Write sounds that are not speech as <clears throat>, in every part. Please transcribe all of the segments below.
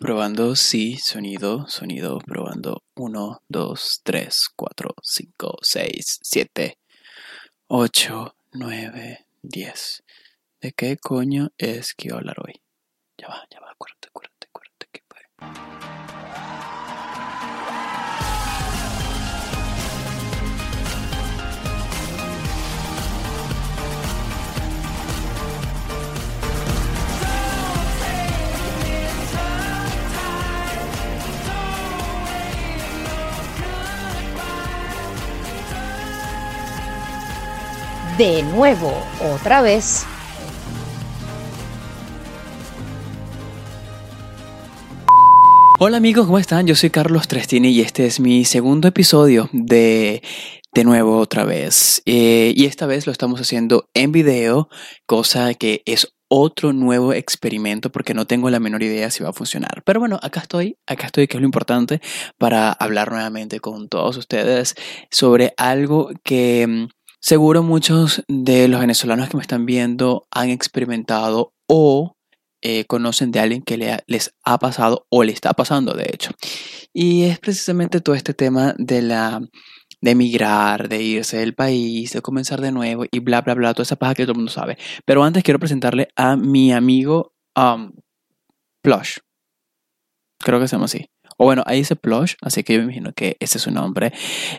Probando, sí, sonido, sonido, probando. 1, 2, 3, 4, 5, 6, 7, 8, 9, 10. ¿De qué coño es que hablar hoy? Ya va, ya va, acuérdate, acuérdate, acuérdate que fue. De nuevo, otra vez. Hola amigos, ¿cómo están? Yo soy Carlos Trestini y este es mi segundo episodio de De nuevo otra vez. Eh, y esta vez lo estamos haciendo en video, cosa que es otro nuevo experimento porque no tengo la menor idea si va a funcionar. Pero bueno, acá estoy, acá estoy, que es lo importante para hablar nuevamente con todos ustedes sobre algo que mm, seguro muchos de los venezolanos que me están viendo han experimentado o eh, conocen de alguien que les ha pasado o le está pasando, de hecho. Y es precisamente todo este tema de la de emigrar, de irse del país, de comenzar de nuevo y bla, bla, bla, toda esa paja que todo el mundo sabe. Pero antes quiero presentarle a mi amigo um, Plush. Creo que se llama así. O bueno, ahí dice Plush, así que yo me imagino que ese es su nombre.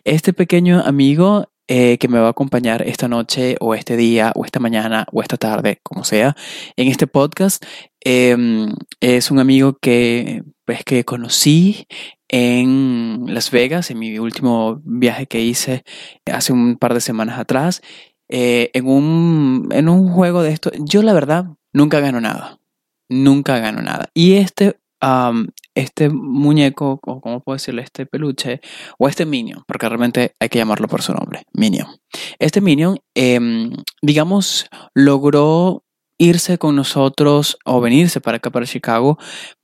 Este pequeño amigo eh, que me va a acompañar esta noche o este día o esta mañana o esta tarde, como sea, en este podcast, em, es un amigo que, pues, que conocí en Las Vegas, en mi último viaje que hice hace un par de semanas atrás, eh, en, un, en un juego de esto. Yo la verdad nunca gano nada, nunca gano nada. Y este, am, este muñeco, o cómo puedo decirle, este peluche, o este Minion, porque realmente hay que llamarlo por su nombre, Minion. Este Minion, em, digamos, logró irse con nosotros o venirse para acá, para Chicago,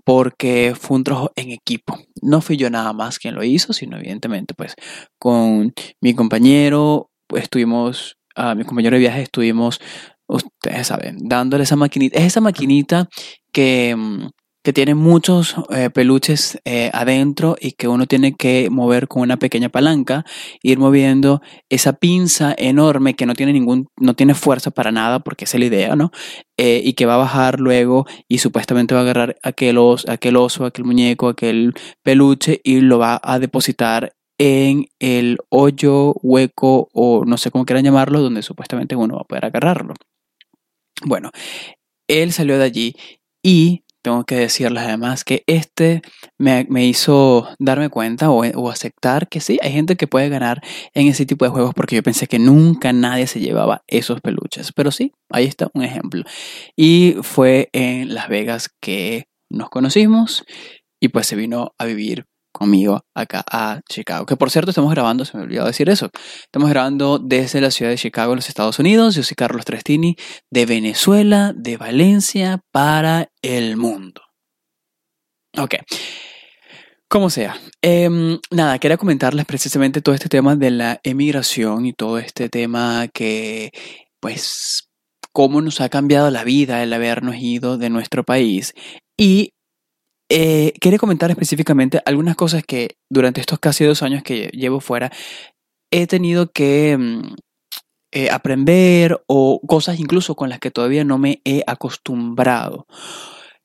porque fue un trabajo en equipo. No fui yo nada más quien lo hizo, sino evidentemente, pues, con mi compañero, pues, estuvimos, a mi compañero de viaje estuvimos, ustedes saben, dándole esa maquinita. Es esa maquinita que, mm, que tiene muchos eh, peluches eh, adentro y que uno tiene que mover con una pequeña palanca, ir moviendo esa pinza enorme que no tiene ningún, no tiene fuerza para nada, porque es la idea, ¿no? Eh, y que va a bajar luego y supuestamente va a agarrar aquel aquel oso, aquel muñeco, aquel peluche y lo va a depositar en el hoyo, hueco o no sé cómo quieran llamarlo, donde supuestamente uno va a poder agarrarlo. Bueno, él salió de allí y tengo que decirles además que este me, me hizo darme cuenta o, o aceptar que sí, hay gente que puede ganar en ese tipo de juegos porque yo pensé que nunca nadie se llevaba esos peluches. Pero sí, ahí está un ejemplo. Y fue en Las Vegas que nos conocimos y pues se vino a vivir conmigo acá a Chicago. Que por cierto estamos grabando, se me olvidó decir eso. Estamos grabando desde la ciudad de Chicago, en los Estados Unidos. Yo soy Carlos Trestini, de Venezuela, de Valencia, para el mundo. Ok. Como sea. Em, nada, quería comentarles precisamente todo este tema de la emigración y todo este tema que, pues, cómo nos ha cambiado la vida el habernos ido de nuestro país. Y eh, quería comentar específicamente algunas cosas que durante estos casi dos años que llevo fuera he tenido que mm, eh, aprender o cosas incluso con las que todavía no me he acostumbrado.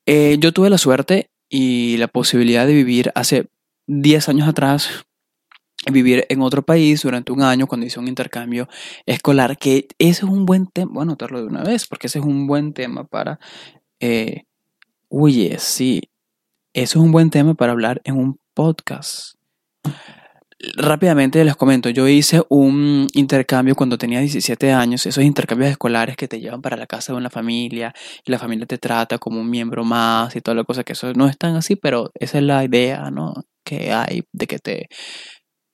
Eh, yo tuve la suerte y la posibilidad de vivir hace 10 años atrás, vivir en otro país durante un año cuando hice un intercambio escolar, que ese es un buen tema, bueno, anotarlo de una vez, porque ese es un buen tema para... Eh, oye, sí, eso es un buen tema para hablar en un podcast. Rápidamente les comento, yo hice un intercambio cuando tenía 17 años, esos intercambios escolares que te llevan para la casa de una familia y la familia te trata como un miembro más y toda la cosa, que eso no es tan así, pero esa es la idea, ¿no? Que hay de que te,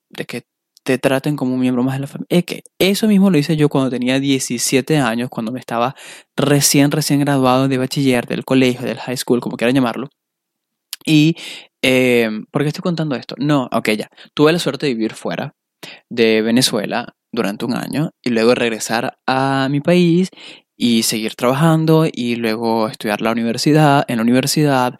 de que te traten como un miembro más de la familia. Es que eso mismo lo hice yo cuando tenía 17 años, cuando me estaba recién, recién graduado de bachiller, del colegio, del high school, como quieran llamarlo. Y, eh, ¿por qué estoy contando esto? No, ok, ya. Tuve la suerte de vivir fuera de Venezuela durante un año y luego regresar a mi país y seguir trabajando y luego estudiar la universidad, en la universidad.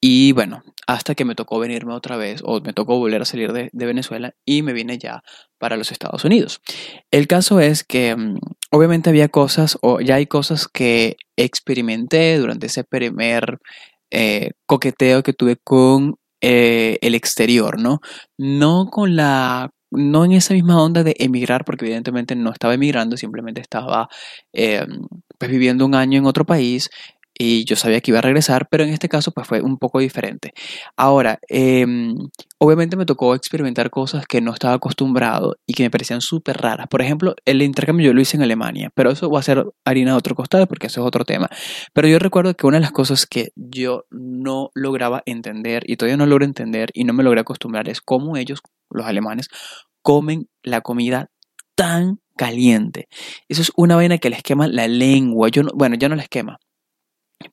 Y bueno, hasta que me tocó venirme otra vez o me tocó volver a salir de, de Venezuela y me vine ya para los Estados Unidos. El caso es que mm, obviamente había cosas o ya hay cosas que experimenté durante ese primer eh, coqueteo que tuve con eh, el exterior, ¿no? No con la no en esa misma onda de emigrar, porque evidentemente no estaba emigrando, simplemente estaba eh, pues viviendo un año en otro país y yo sabía que iba a regresar, pero en este caso pues fue un poco diferente. Ahora, em, obviamente me tocó experimentar cosas que no estaba acostumbrado y que me parecían súper raras. Por ejemplo, el intercambio yo lo hice en Alemania, pero eso va a ser harina de otro costado porque eso es otro tema. Pero yo recuerdo que una de las cosas que yo no lograba entender y todavía no logro entender y no me logré acostumbrar es cómo ellos, los alemanes, comen la comida tan caliente. Eso es una vaina que les quema la lengua. Yo bueno, ya no les quema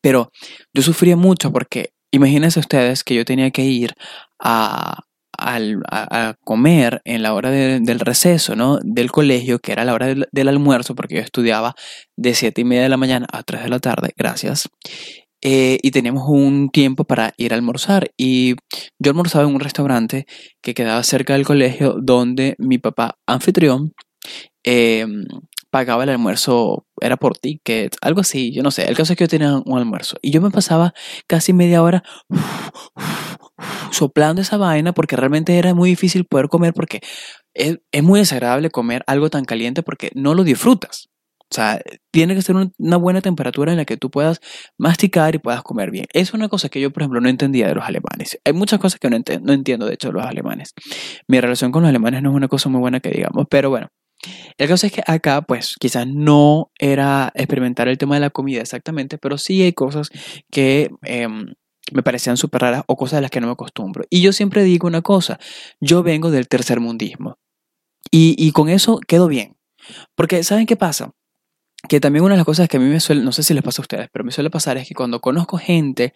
pero yo sufría mucho porque imagínense ustedes que yo tenía que ir a, comer en la hora del receso, ¿no? Del colegio, que era la hora del, almuerzo, porque yo estudiaba de 7 y media de la mañana a 3 de la tarde, gracias. Eh, y teníamos un tiempo para ir a almorzar. Y yo almorzaba en un restaurante que quedaba cerca del colegio, donde mi papá anfitrión eh, pagaba el almuerzo, era por ticket, algo así, yo no sé. El caso es que yo tenía un almuerzo y yo me pasaba casi media hora soplando esa vaina porque realmente era muy difícil poder comer porque es, muy desagradable comer algo tan caliente porque no lo disfrutas. O sea, tiene que ser una buena temperatura en la que tú puedas masticar y puedas comer bien. Es una cosa que yo, por ejemplo, no entendía de los alemanes. Hay muchas cosas que no, no entiendo, de hecho, de los alemanes. Mi relación con los alemanes no es una cosa muy buena que digamos, pero bueno, el caso es que acá, pues, quizás no era experimentar el tema de la comida exactamente, pero sí hay cosas que em, me parecían súper raras o cosas de las que no me acostumbro. Y yo siempre digo una cosa, yo vengo del tercer mundismo. Y, y con eso quedo bien. Porque, ¿saben qué pasa? Que también una de las cosas que a mí me suele, no sé si les pasa a ustedes, pero me suele pasar es que cuando conozco gente,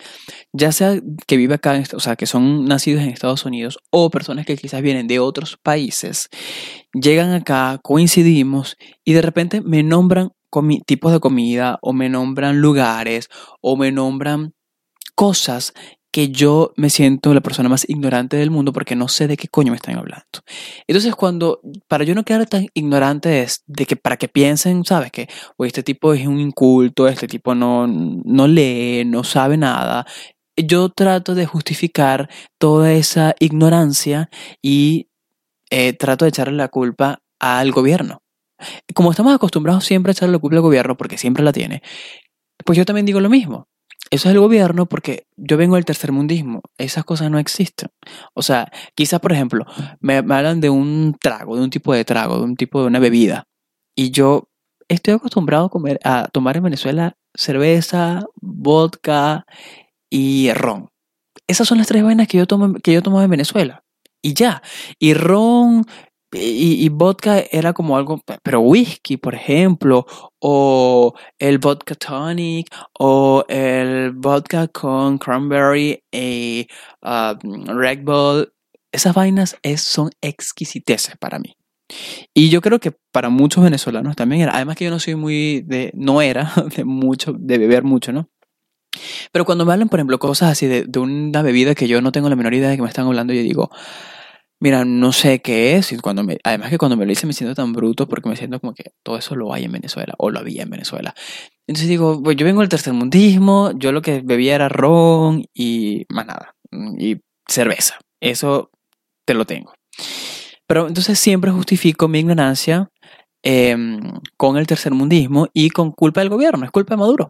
ya sea que vive acá, o sea, que son nacidos en Estados Unidos o personas que quizás vienen de otros países, llegan acá, coincidimos y de repente me nombran tipos de comida o me nombran lugares o me nombran cosas que yo me siento la persona más ignorante del mundo porque no sé de qué coño me están hablando. Entonces, cuando, para yo no quedar tan ignorante es de que para que piensen, ¿sabes? Que este tipo es un inculto, este tipo no, no lee, no sabe nada. Yo trato de justificar toda esa ignorancia y eh, trato de echarle la culpa al gobierno. Como estamos acostumbrados siempre a echarle la culpa al gobierno porque siempre la tiene, pues yo también digo lo mismo. Eso es el gobierno porque yo vengo del tercermundismo. Esas cosas no existen. O sea, quizás, por ejemplo, me, hablan de un trago, de un tipo de trago, de un tipo de una bebida. Y yo estoy acostumbrado a, comer, a tomar en Venezuela cerveza, vodka y ron. Esas son las tres vainas que yo tomo, que yo tomo en Venezuela. Y ya. Y ron, y, vodka era como algo, pero whisky, por ejemplo, o el vodka tonic, o el vodka con cranberry y um, Red Bull. Esas vainas es, son exquisiteces para mí. Y yo creo que para muchos venezolanos también era. Además que yo no soy muy de, no era <laughs> de mucho, de beber mucho, ¿no? Pero cuando me hablan, por ejemplo, cosas así de, de una bebida que yo no tengo la menor idea de que me están hablando, yo digo, Mira, no sé qué es. Y cuando me, además que cuando me lo hice me siento tan bruto porque me siento como que todo eso lo hay en Venezuela o lo había en Venezuela. Entonces digo, pues yo vengo del tercermundismo, yo lo que bebía era ron y más nada. Y cerveza. Eso te lo tengo. Pero entonces siempre justifico mi ignorancia em, con el tercermundismo y con culpa del gobierno. Es culpa de Maduro.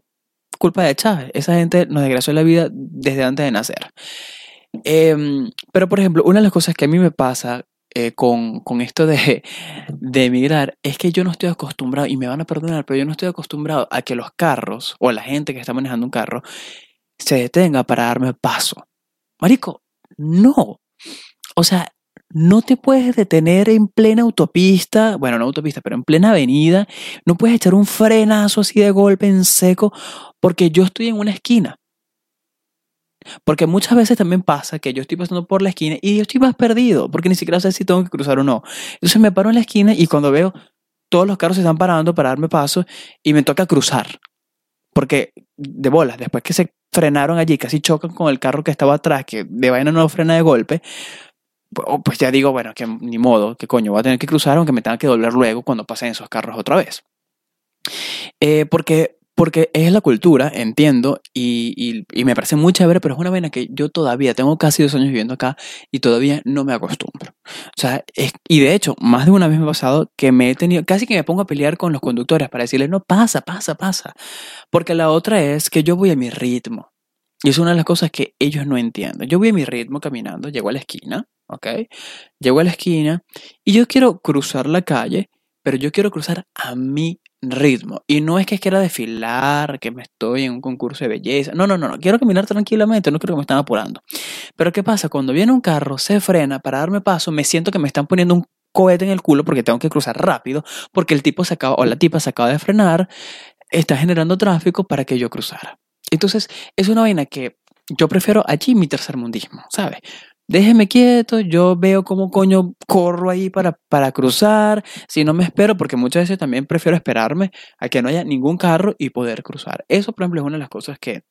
Culpa de Chávez. Esa gente nos desgració la vida desde antes de nacer. Em, pero, por ejemplo, una de las cosas que a mí me pasa eh, con, con, esto de, de emigrar es que yo no estoy acostumbrado, y me van a perdonar, pero yo no estoy acostumbrado a que los carros o la gente que está manejando un carro se detenga para darme paso. Marico, no. O sea, no te puedes detener en plena autopista, bueno, no autopista, pero en plena avenida, no puedes echar un frenazo así de golpe en seco porque yo estoy en una esquina. Porque muchas veces también pasa que yo estoy pasando por la esquina y yo estoy más perdido, porque ni siquiera sé si tengo que cruzar o no. Entonces me paro en la esquina y cuando veo todos los carros se están parando para darme paso y me toca cruzar. Porque de bolas, después que se frenaron allí, casi chocan con el carro que estaba atrás, que de vaina no frena de golpe, pues ya digo, bueno, que ni modo, que coño, voy a tener que cruzar aunque me tenga que doblar luego cuando pasen esos carros otra vez. Eh, porque porque es la cultura, entiendo, y, me parece muy chévere, pero es una vaina que yo todavía tengo casi dos años viviendo acá y todavía no me acostumbro. O sea, y de hecho, más de una vez me ha pasado que me he tenido, casi que me pongo a pelear con los conductores para decirles, no, pasa, pasa, pasa. Porque la otra es que yo voy a mi ritmo. Y es una de las cosas que ellos no entienden. Yo voy a mi ritmo caminando, llego a la esquina, ¿ok? Llego a la esquina y yo quiero cruzar la calle, pero yo quiero cruzar a mi ritmo. Y no es que quiera desfilar, que me estoy en un concurso de belleza. No, no, no, no. Quiero caminar tranquilamente, no creo que me están apurando. Pero ¿qué pasa? Cuando viene un carro, se frena para darme paso, me siento que me están poniendo un cohete en el culo porque tengo que cruzar rápido, porque el tipo se acaba, o la tipa se acaba de frenar, está generando tráfico para que yo cruzara. Entonces, es una vaina que yo prefiero allí mi tercer mundismo, ¿sabes? Déjeme quieto, yo veo cómo coño corro ahí para, para cruzar, si no me espero, porque muchas veces también prefiero esperarme a que no haya ningún carro y poder cruzar. Eso, por ejemplo, es una de las cosas que,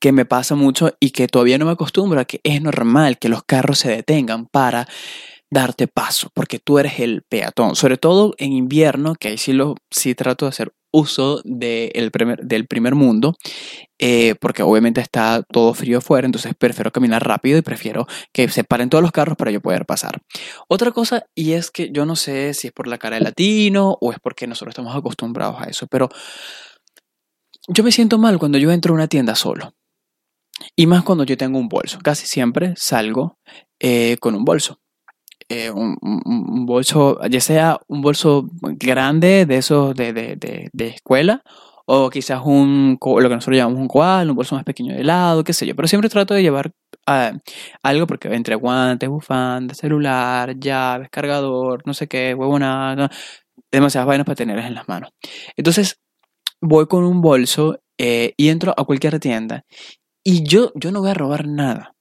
que me pasa mucho y que todavía no me acostumbro a que es normal que los carros se detengan para darte paso, porque tú eres el peatón, sobre todo en invierno, que ahí sí, lo, sí trato de hacer uso del primer mundo, eh, porque obviamente está todo frío afuera, entonces prefiero caminar rápido y prefiero que se paren todos los carros para yo poder pasar. Otra cosa, y es que yo no sé si es por la cara de latino o es porque nosotros estamos acostumbrados a eso, pero yo me siento mal cuando yo entro a una tienda solo. Y más cuando yo tengo un bolso. Casi siempre salgo eh, con un bolso. Eh, un, bolso, ya sea un bolso grande de esos de, de, de, escuela, o quizás un, lo que nosotros llamamos un koala, un bolso más pequeño de lado, qué sé yo. Pero siempre trato de llevar ah, algo porque entre guantes, bufanda, celular, llaves, cargador, no sé qué, huevona, demasiadas vainas para tenerlas en las manos. Entonces, voy con un bolso eh, y entro a cualquier tienda y yo, yo no voy a robar nada.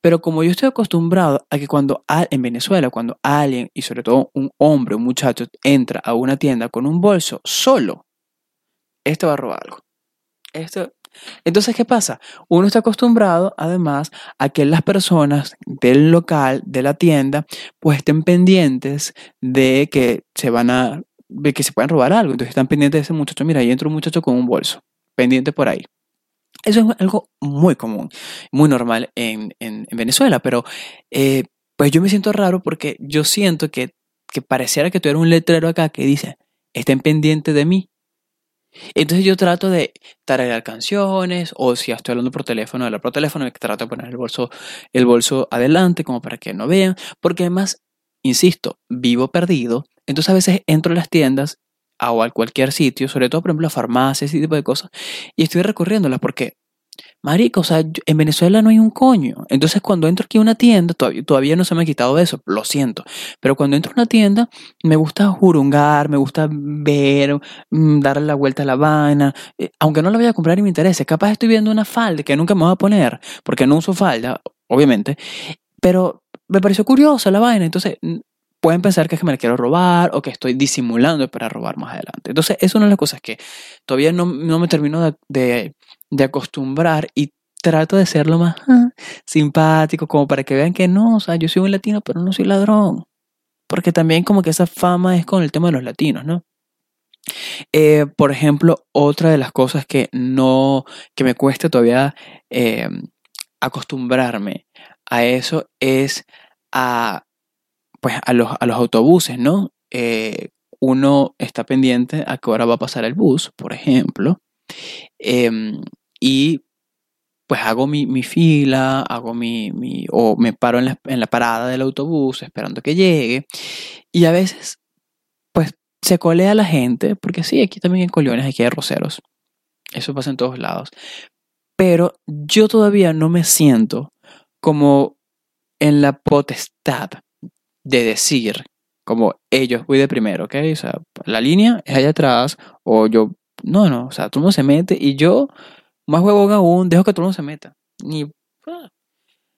Pero como yo estoy acostumbrado a que cuando en Venezuela, cuando alguien, y sobre todo un hombre, un muchacho, entra a una tienda con un bolso solo, este va a robar algo. Esto, entonces, ¿qué pasa? Uno está acostumbrado, además, a que las personas del local, de la tienda, pues estén pendientes de que se van a, de que se puedan robar algo. Entonces están pendientes de ese muchacho. Mira, ahí entra un muchacho con un bolso, pendiente por ahí. Eso es algo muy común, muy normal en, Venezuela, pero eh, pues yo me siento raro porque yo siento que, que pareciera que eres un letrero acá que dice, estén pendientes de mí. Entonces yo trato de tararear canciones o si estoy hablando por teléfono, hablar por teléfono, trato de poner el bolso, el bolso adelante como para que no vean, porque además, insisto, vivo perdido, entonces a veces entro a las tiendas o a cualquier sitio, sobre todo, por ejemplo, a farmacias, ese tipo de cosas, y estoy recorriéndolas porque, marico, o sea, en Venezuela no hay un coño. Entonces, cuando entro aquí a una tienda, todavía, no se me ha quitado de eso, lo siento, pero cuando entro a una tienda, me gusta jurungar, me gusta ver, mm, darle la vuelta a la vaina, eh, aunque no la voy a comprar y me interese, capaz estoy viendo una falda que nunca me voy a poner, porque no uso falda, obviamente, pero me pareció curiosa la vaina, entonces pueden pensar que es que me la quiero robar o que estoy disimulando para robar más adelante. Entonces, es una de las cosas que todavía no, me termino de, acostumbrar y trato de ser lo más ah, simpático, como para que vean que no, o sea, yo soy un latino, pero no soy ladrón. Porque también como que esa fama es con el tema de los latinos, ¿no? Eh, por ejemplo, otra de las cosas que no, que me cuesta todavía eh, acostumbrarme a eso es a pues a los, a los autobuses, ¿no? Eh, uno está pendiente a qué hora va a pasar el bus, por ejemplo, em, y pues hago mi, fila, hago mi, mi, o me paro en la, en la parada del autobús esperando que llegue, y a veces, pues se colea la gente, porque sí, aquí también hay coliones, aquí hay roceros, eso pasa en todos lados, pero yo todavía no me siento como en la potestad de decir, como ellos voy de primero, ¿ok? O sea, la línea es allá atrás, o yo, no, no, o sea, todo el mundo se mete y yo, más huevón aún, dejo que todo el se meta. Ni, ah.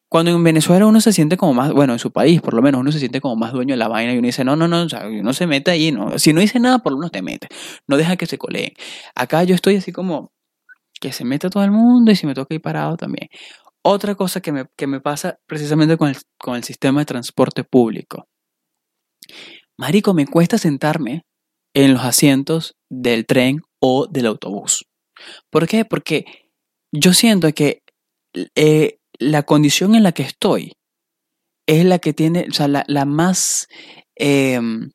cuando en Venezuela uno se siente como más, bueno, en su país por lo menos uno se siente como más dueño de la vaina y uno dice, no, no, no, o sea, no se mete ahí, no. Si no dice nada, por lo menos te mete. No deja que se coleen. Acá yo estoy así como, que se mete todo el mundo y si me toca ir parado también. Otra cosa que me, que me pasa precisamente con el, con el sistema de transporte público. Marico, me cuesta sentarme en los asientos del tren o del autobús. ¿Por qué? Porque yo siento que eh, la condición en la que estoy es la que tiene, o sea, la, la más em,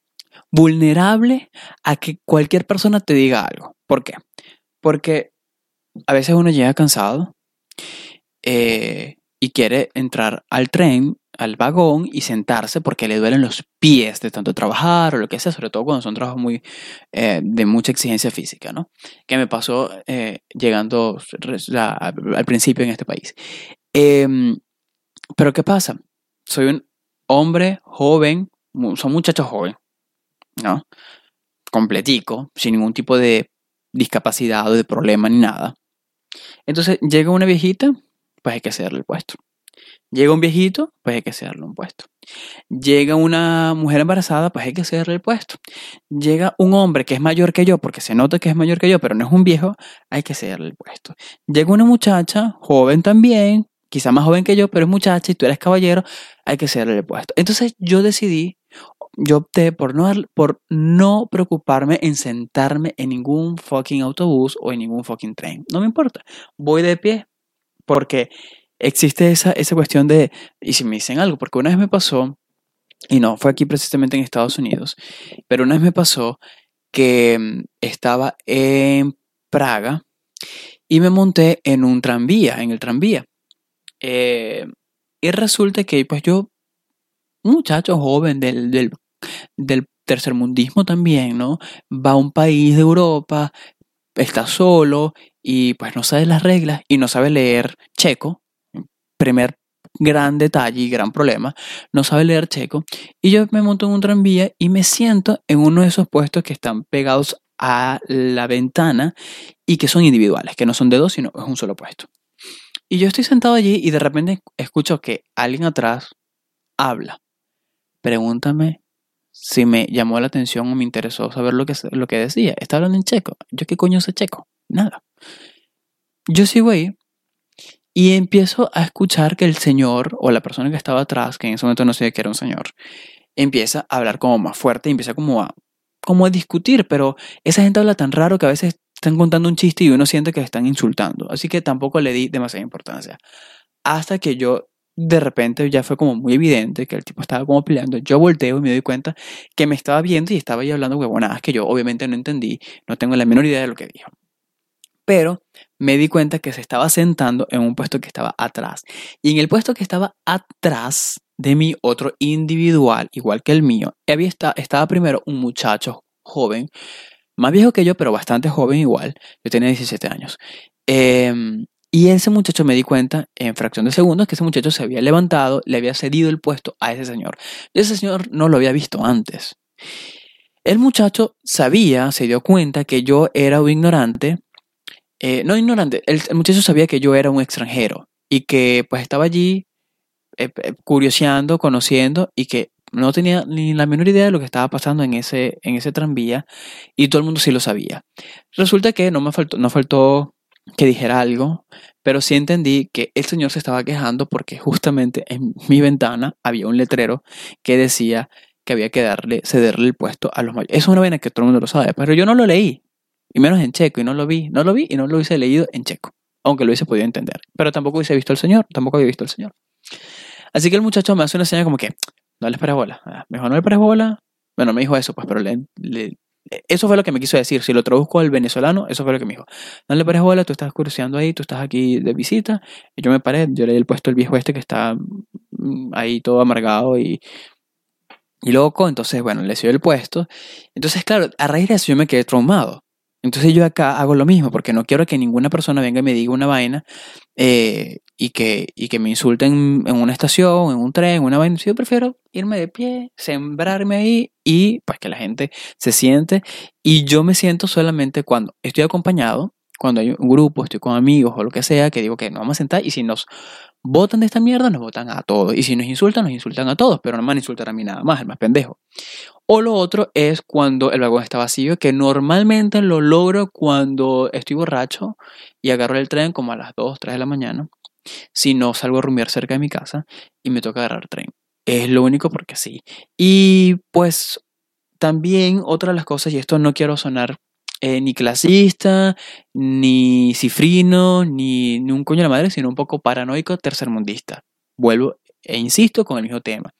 vulnerable a que cualquier persona te diga algo. ¿Por qué? Porque a veces uno llega cansado eh, y quiere entrar al tren, al vagón y sentarse porque le duelen los pies de tanto trabajar o lo que sea, sobre todo cuando son trabajos muy eh, de mucha exigencia física, ¿no? Que me pasó eh, llegando al principio en este país. Em, pero ¿qué pasa? Soy un hombre joven, son muchachos joven, ¿no? Completico, sin ningún tipo de discapacidad o de problema ni nada. Entonces llega una viejita, pues hay que hacerle el puesto. Llega un viejito, pues hay que hacerle un puesto. Llega una mujer embarazada, pues hay que hacerle el puesto. Llega un hombre que es mayor que yo, porque se nota que es mayor que yo, pero no es un viejo, hay que hacerle el puesto. Llega una muchacha, joven también, quizá más joven que yo, pero es muchacha y tú eres caballero, hay que hacerle el puesto. Entonces yo decidí, yo opté por no, por no preocuparme en sentarme en ningún fucking autobús o en ningún fucking tren. No me importa. Voy de pie porque existe esa, esa cuestión de, y si me dicen algo, porque una vez me pasó, y no, fue aquí precisamente en Estados Unidos, pero una vez me pasó que mm, estaba en Praga y me monté en un tranvía, en el tranvía. Eh, y resulta que pues yo, un muchacho joven del, del, del tercermundismo también, ¿no? Va a un país de Europa, está solo y pues no sabe las reglas y no sabe leer checo, primer gran detalle y gran problema, no sabe leer checo. Y yo me monto en un tranvía y me siento en uno de esos puestos que están pegados a la ventana y que son individuales, que no son de dos, sino es un solo puesto. Y yo estoy sentado allí y de repente escucho que alguien atrás habla. Pregúntame si me llamó la atención o me interesó saber lo que, lo que decía. Está hablando en checo. ¿Yo qué coño sé checo? Nada. Yo sigo ahí y empiezo a escuchar que el señor o la persona que estaba atrás, que en ese momento no sé que era un señor, empieza a hablar como más fuerte y empieza como a, como a discutir, pero esa gente habla tan raro que a veces están contando un chiste y uno siente que están insultando. Así que tampoco le di demasiada importancia. Hasta que yo, de repente, ya fue como muy evidente que el tipo estaba como peleando. Yo volteo y me doy cuenta que me estaba viendo y estaba ahí hablando huevonadas que yo obviamente no entendí. No tengo la menor idea de lo que dijo. Pero me di cuenta que se estaba sentando en un puesto que estaba atrás. Y en el puesto que estaba atrás de mí, otro individual, igual que el mío, había estaba primero un muchacho joven más viejo que yo, pero bastante joven igual. Yo tenía 17 años. Em, y ese muchacho me di cuenta en fracción de segundos que ese muchacho se había levantado, le había cedido el puesto a ese señor. Y ese señor no lo había visto antes. El muchacho sabía, se dio cuenta que yo era un ignorante. Eh, no ignorante, el, muchacho sabía que yo era un extranjero y que pues estaba allí eh, eh, curioseando, conociendo y que no tenía ni la menor idea de lo que estaba pasando en ese, en ese tranvía y todo el mundo sí lo sabía. Resulta que no me faltó, no faltó que dijera algo, pero sí entendí que el señor se estaba quejando porque justamente en mi ventana había un letrero que decía que había que darle, cederle el puesto a los mayores. Es una vaina que todo el mundo lo sabe, pero yo no lo leí, y menos en checo, y no lo vi, no lo vi y no lo hubiese leído en checo, aunque lo hubiese podido entender, pero tampoco hubiese visto al señor, tampoco había visto al señor. Así que el muchacho me hace una señal como que, no les pares bola. Ah, me dijo, no le pares bola. Bueno, me dijo eso, pues, pero le, eso fue lo que me quiso decir. Si lo traduzco al venezolano, eso fue lo que me dijo. No le pares bola, tú estás curioseando ahí, tú estás aquí de visita. Y yo me paré, yo le di el puesto al viejo este que está mm, ahí todo amargado y, y loco. Entonces, bueno, le dio el puesto. Entonces, claro, a raíz de eso yo me quedé traumado. Entonces yo acá hago lo mismo, porque no quiero que ninguna persona venga y me diga una vaina eh, y, que, y que me insulten en una estación, en un tren, en una vaina. Yo prefiero irme de pie, sembrarme ahí y pues que la gente se siente. Y yo me siento solamente cuando estoy acompañado, cuando hay un grupo, estoy con amigos o lo que sea, que digo que nos vamos a sentar y si nos votan de esta mierda, nos votan a todos. Y si nos insultan, nos insultan a todos, pero no me van a insultar a mí nada más, el más pendejo. O lo otro es cuando el vagón está vacío, que normalmente lo logro cuando estoy borracho y agarro el tren como a las 2, 3 de la mañana. Si no salgo a rumiar cerca de mi casa y me toca agarrar tren. Es lo único porque sí. Y pues también otra de las cosas, y esto no quiero sonar eh, ni clasista, ni cifrino, ni, ni un coño de la madre, sino un poco paranoico tercermundista. Vuelvo e insisto con el mismo tema.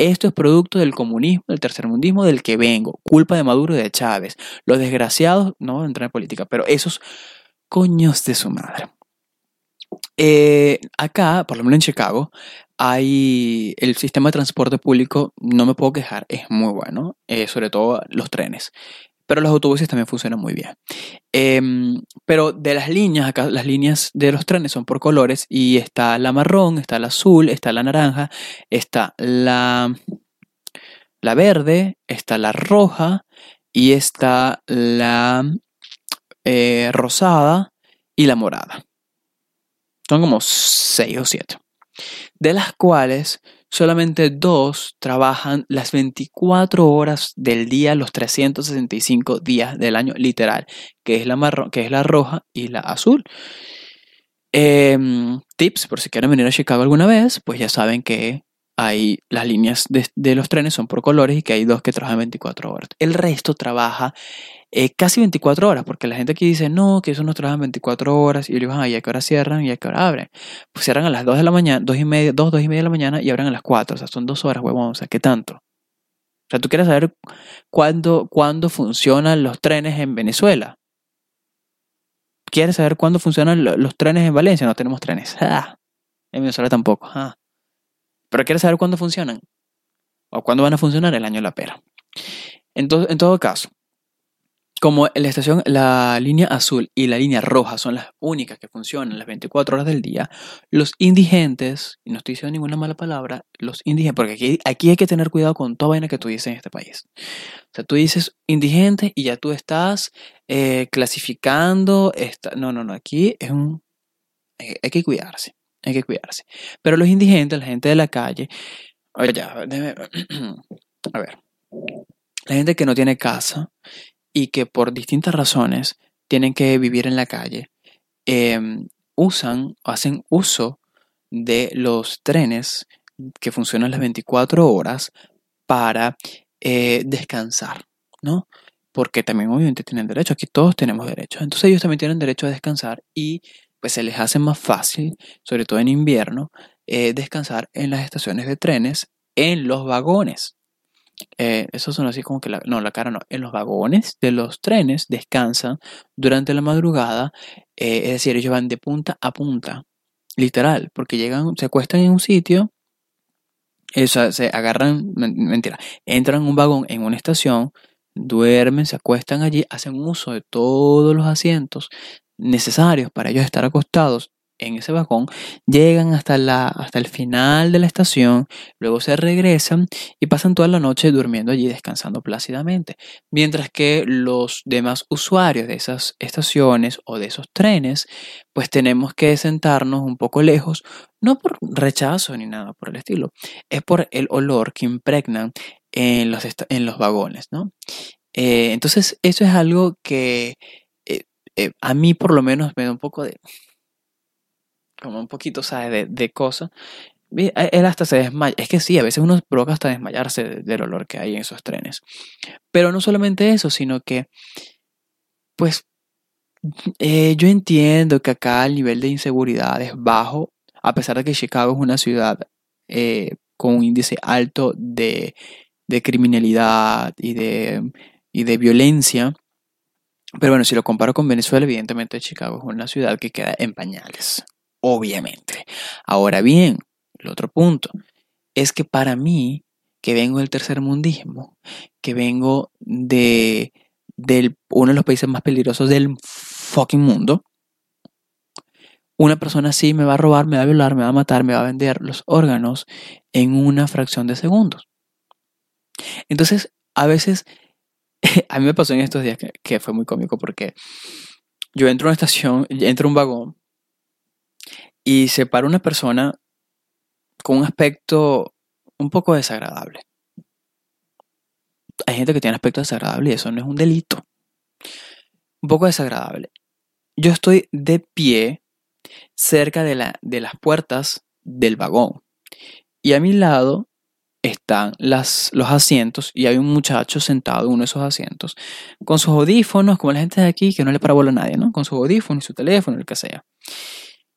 Esto es producto del comunismo, del tercermundismo del que vengo. Culpa de Maduro y de Chávez. Los desgraciados, no voy a entrar en política, pero esos coños de su madre. Eh, acá, por lo menos en Chicago, hay el sistema de transporte público, no me puedo quejar, es muy bueno, eh, sobre todo los trenes pero los autobuses también funcionan muy bien. Em, pero de las líneas, acá las líneas de los trenes son por colores y está la marrón, está la azul, está la naranja, está la, la verde, está la roja y está la eh, rosada y la morada. Son como seis o siete. De las cuales solamente dos trabajan las 24 horas del día, los 365 días del año, literal, que es la, marrón, que es la roja y la azul. Em, tips, por si quieren venir a Chicago alguna vez, pues ya saben que hay las líneas de, de, los trenes son por colores y que hay dos que trabajan 24 horas. El resto trabaja eh, casi 24 horas, porque la gente aquí dice, no, que eso no trabajan 24 horas, y yo digo, ay, ¿a qué hora cierran y a qué hora abren? Pues cierran a las 2 de la mañana, 2 y media, 2, 2 y media de la mañana y abren a las 4, o sea, son 2 horas, huevón, o sea, ¿qué tanto? O sea, ¿tú quieres saber cuándo, cuándo funcionan los trenes en Venezuela? ¿Quieres saber cuándo funcionan los trenes en Valencia? No tenemos trenes. Ah, en Venezuela tampoco. Ah. Pero ¿quieres saber cuándo funcionan? ¿O cuándo van a funcionar? El año de la pera. Entonces, en todo caso, como la estación, la línea azul y la línea roja son las únicas que funcionan las 24 horas del día, los indigentes, y no estoy diciendo ninguna mala palabra, los indigentes, porque aquí, aquí hay que tener cuidado con toda vaina que tú dices en este país. O sea, tú dices indigente y ya tú estás eh, clasificando, esta, no, no, no, aquí es un, hay, hay, que cuidarse, hay que cuidarse. Pero los indigentes, la gente de la calle, oye, ya, déjame, <clears throat> a ver, la gente que no tiene casa, y que por distintas razones tienen que vivir en la calle, eh, usan o hacen uso de los trenes que funcionan las 24 horas para eh, descansar, ¿no? Porque también obviamente tienen derecho, aquí todos tenemos derecho. Entonces ellos también tienen derecho a descansar y pues se les hace más fácil, sobre todo en invierno, eh, descansar en las estaciones de trenes, en los vagones. Eh, eso son así como que la, no, la cara no, en los vagones de los trenes descansan durante la madrugada, eh, es decir, ellos van de punta a punta, literal, porque llegan, se acuestan en un sitio, eso, se agarran, mentira, entran en un vagón en una estación, duermen, se acuestan allí, hacen uso de todos los asientos necesarios para ellos estar acostados en ese vagón, llegan hasta, la, hasta el final de la estación, luego se regresan y pasan toda la noche durmiendo allí descansando plácidamente. Mientras que los demás usuarios de esas estaciones o de esos trenes, pues tenemos que sentarnos un poco lejos, no por rechazo ni nada por el estilo, es por el olor que impregnan en los, en los vagones, ¿no? Eh, entonces, eso es algo que eh, eh, a mí por lo menos me da un poco de como un poquito, ¿sabes? De, de cosas. Él hasta se desmaya. Es que sí, a veces uno provoca hasta desmayarse del olor que hay en esos trenes. Pero no solamente eso, sino que, pues, eh, yo entiendo que acá el nivel de inseguridad es bajo, a pesar de que Chicago es una ciudad eh, con un índice alto de, de criminalidad y de, y de violencia. Pero bueno, si lo comparo con Venezuela, evidentemente Chicago es una ciudad que queda en pañales obviamente. Ahora bien, el otro punto es que para mí, que vengo del tercer mundismo, que vengo de, uno de los países más peligrosos del fucking mundo, una persona así me va a robar, me va a violar, me va a matar, me va a vender los órganos en una fracción de segundos. Entonces, a veces, <laughs> a mí me pasó en estos días que, que fue muy cómico porque yo entro a una estación, entro a un vagón y se para una persona con un aspecto un poco desagradable. hay gente que tiene aspecto desagradable y eso no es un delito. Un poco desagradable. Yo estoy de pie cerca de, la, de las puertas del vagón. Y a mi lado están las, los asientos y hay un muchacho sentado en uno de esos asientos con sus audífonos, como la gente de aquí que no le para a nadie, ¿no? Con sus audífonos y su teléfono, el que sea.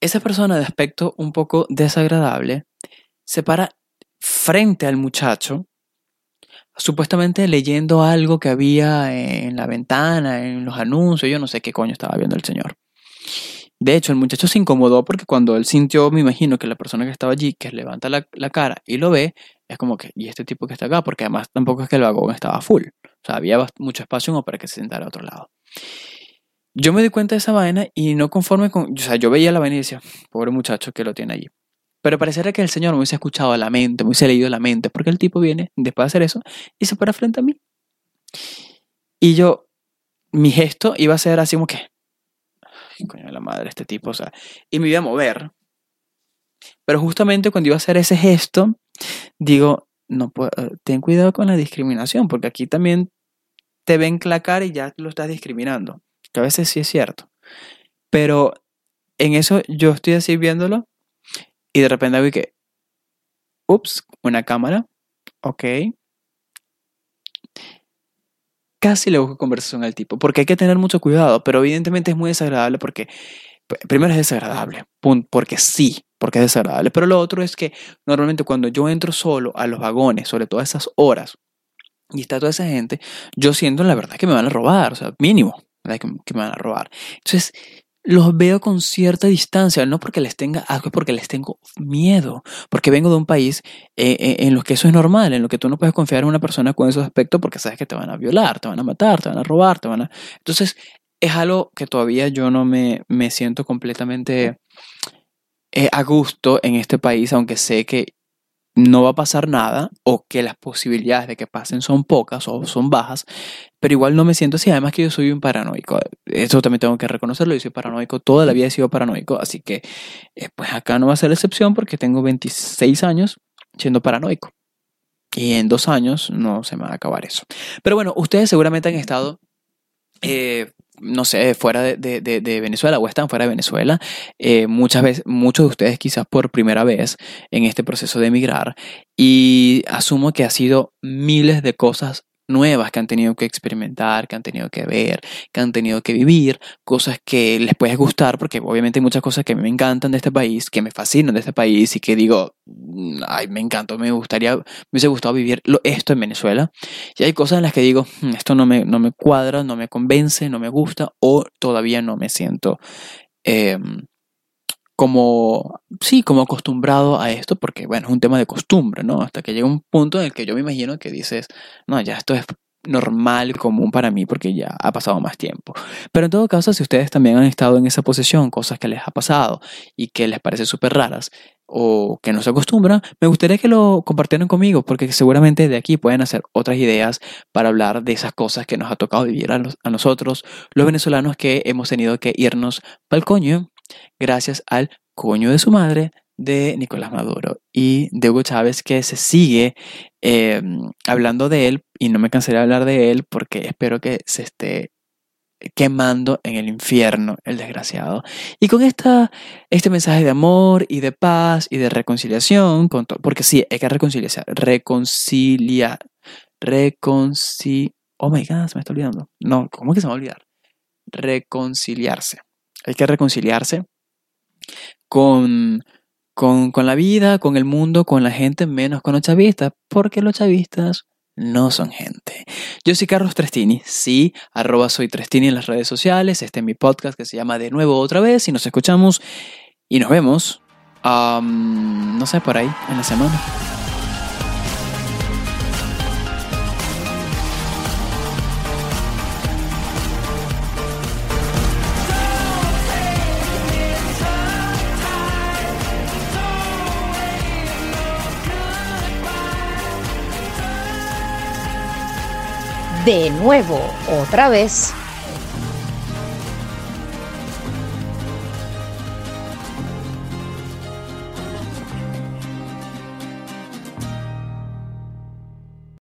Esa persona de aspecto un poco desagradable se para frente al muchacho, supuestamente leyendo algo que había en la ventana, en los anuncios, yo no sé qué coño estaba viendo el señor. De hecho, el muchacho se incomodó porque cuando él sintió, me imagino que la persona que estaba allí, que levanta la, cara y lo ve, es como que, ¿y este tipo que está acá? Porque además tampoco es que el vagón estaba full. O sea, había mucho espacio como para que se sentara a otro lado. Yo me di cuenta de esa vaina y no conforme con. O sea, yo veía la vaina y decía, pobre muchacho que lo tiene allí. Pero pareciera que el señor me hubiese escuchado la mente, me hubiese leído la mente, porque el tipo viene después de hacer eso y se para frente a mí. Y yo, mi gesto iba a ser así como que, coño de la madre, este tipo, o sea, y me iba a mover. Pero justamente cuando iba a hacer ese gesto, digo, no puedo, ten cuidado con la discriminación, porque aquí también te ven la cara y ya lo estás discriminando, que a veces sí es cierto. Pero en eso yo estoy así viéndolo y de repente hago que, ups, una cámara, ok, casi le busco conversación al tipo, porque hay que tener mucho cuidado, pero evidentemente es muy desagradable porque, primero es desagradable, porque sí, porque es desagradable, pero lo otro es que normalmente cuando yo entro solo a los vagones, sobre todas esas horas, y está toda esa gente, yo siento la verdad que me van a robar, o sea, mínimo, que, me van a robar. Entonces, los veo con cierta distancia, no porque les tenga algo, es porque les tengo miedo, porque vengo de un país eh, eh, en lo que eso es normal, en lo que tú no puedes confiar en una persona con esos aspectos porque sabes que te van a violar, te van a matar, te van a robar, te van a... Entonces, es algo que todavía yo no me, me siento completamente eh, a gusto en este país, aunque sé que no va a pasar nada o que las posibilidades de que pasen son pocas o son bajas, pero igual no me siento así. Además que yo soy un paranoico. Eso también tengo que reconocerlo. Yo soy paranoico. Toda la vida he sido paranoico. Así que eh, pues acá no va a ser la excepción porque tengo 26 años siendo paranoico. Y en dos años no se me va a acabar eso. Pero bueno, ustedes seguramente han estado eh, no sé, fuera de, Venezuela o están fuera de Venezuela, eh, muchas veces, muchos de ustedes quizás por primera vez en este proceso de emigrar. Y asumo que ha sido miles de cosas nuevas que han tenido que experimentar, que han tenido que ver, que han tenido que vivir, cosas que les puede gustar, porque obviamente hay muchas cosas que me encantan de este país, que me fascinan de este país y que digo, mm, ay, me encantó, me gustaría, me hubiese gustado vivir esto en Venezuela. Y hay cosas en las que digo, mm, esto no me, no me cuadra, no me convence, no me gusta o todavía no me siento... Em, como, sí, como acostumbrado a esto, porque bueno, es un tema de costumbre, ¿no? Hasta que llega un punto en el que yo me imagino que dices, no, ya esto es normal, común para mí, porque ya ha pasado más tiempo. Pero en todo caso, si ustedes también han estado en esa posición, cosas que les ha pasado y que les parece súper raras o que no se acostumbran, me gustaría que lo compartieran conmigo, porque seguramente de aquí pueden hacer otras ideas para hablar de esas cosas que nos ha tocado vivir a, a nosotros, los venezolanos que hemos tenido que irnos pa'l coño gracias al coño de su madre de Nicolás Maduro y de Hugo Chávez que se sigue em, hablando de él y no me cansaré de hablar de él porque espero que se esté quemando en el infierno el desgraciado. Y con esta, este mensaje de amor y de paz y de reconciliación, con porque sí, hay que reconciliar, reconciliar, reconciliar, oh my god, se me está olvidando. No, ¿cómo que se me va a olvidar? Reconciliarse. Hay que reconciliarse con, con, la vida, con el mundo, con la gente, menos con los chavistas, porque los chavistas no son gente. Yo soy Carlos Trestini, sí, arroba soy Trestini en las redes sociales, este es mi podcast que se llama De nuevo otra vez y nos escuchamos y nos vemos, no sé, por ahí, en la semana. De nuevo, otra vez,